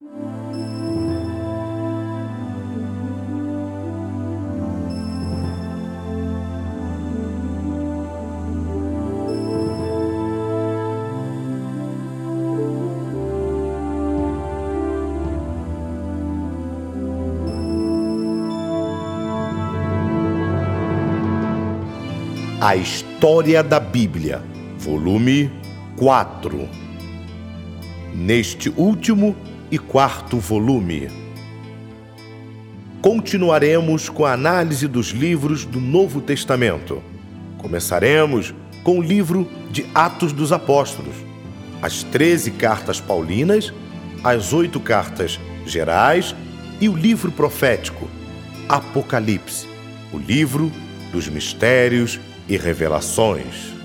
A História da Bíblia, volume 4. Neste último e quarto volume, continuaremos com a análise dos livros do Novo Testamento. Começaremos com o livro de Atos dos Apóstolos, as 13 cartas paulinas, as oito cartas gerais e o livro profético, Apocalipse, o livro dos mistérios e revelações.